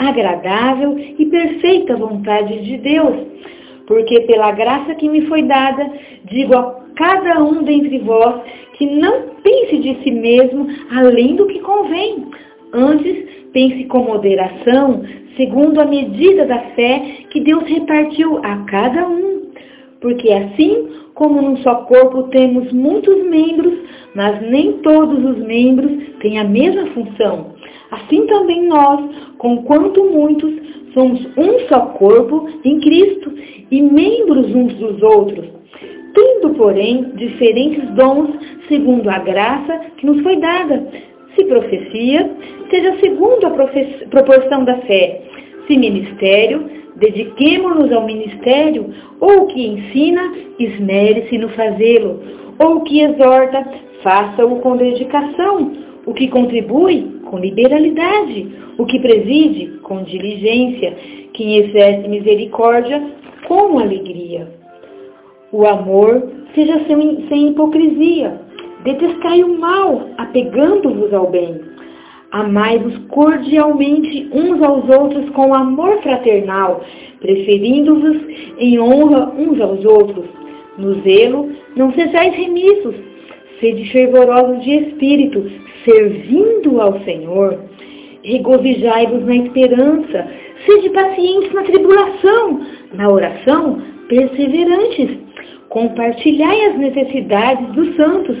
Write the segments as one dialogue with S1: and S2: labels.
S1: agradável e perfeita vontade de Deus. Porque pela graça que me foi dada, digo a cada um dentre vós que não pense de si mesmo além do que convém. Antes, pense com moderação, segundo a medida da fé que Deus repartiu a cada um. Porque assim como num só corpo temos muitos membros, mas nem todos os membros têm a mesma função. Assim também nós, conquanto muitos, somos um só corpo em Cristo e membros uns dos outros, tendo, porém, diferentes dons segundo a graça que nos foi dada. Se profecia, seja segundo a proporção da fé. Se ministério, dediquemo-nos ao ministério, ou que ensina, esmere-se no fazê-lo, ou que exorta, faça-o com dedicação, o que contribui, com liberalidade, o que preside, com diligência, quem exerce misericórdia, com alegria. O amor seja sem, sem hipocrisia. Detestai o mal, apegando-vos ao bem. Amai-vos cordialmente uns aos outros com amor fraternal, preferindo-vos em honra uns aos outros. No zelo, não sejais remissos, sede fervorosos de espírito, servindo ao Senhor. Regozijai-vos na esperança, sede pacientes na tribulação, na oração, perseverantes. Compartilhai as necessidades dos santos,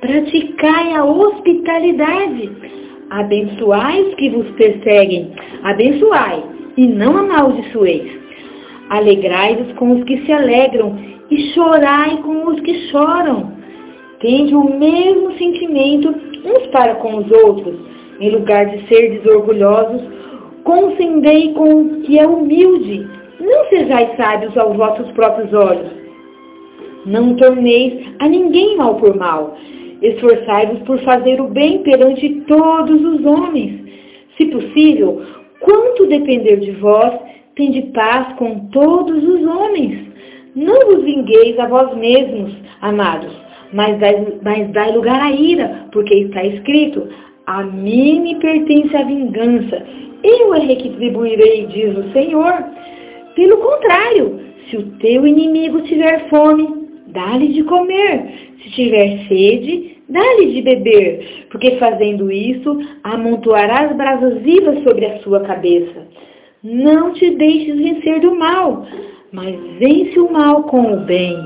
S1: praticai a hospitalidade Abençoai os que vos perseguem, abençoai e não amaldiçoeis. Alegrai-vos com os que se alegram e chorai com os que choram. Tende o mesmo sentimento para com os outros. Em lugar de ser desorgulhosos, concendei com o que é humilde. Não sejais sábios aos vossos próprios olhos. Não torneis a ninguém mal por mal Esforçai-vos por fazer o bem perante todos os homens. Se possível, quanto depender de vós, tende paz com todos os homens. Não vos vingueis a vós mesmos, amados, mas dai, mas dai lugar à ira, porque está escrito, a mim me pertence a vingança, eu é retribuirei, diz o Senhor. Pelo contrário, se o teu inimigo tiver fome, dá-lhe de comer. Se tiver sede, dá-lhe de beber, porque fazendo isso, amontoarás brasas vivas sobre a sua cabeça. Não te deixes vencer do mal, mas vence o mal com o bem.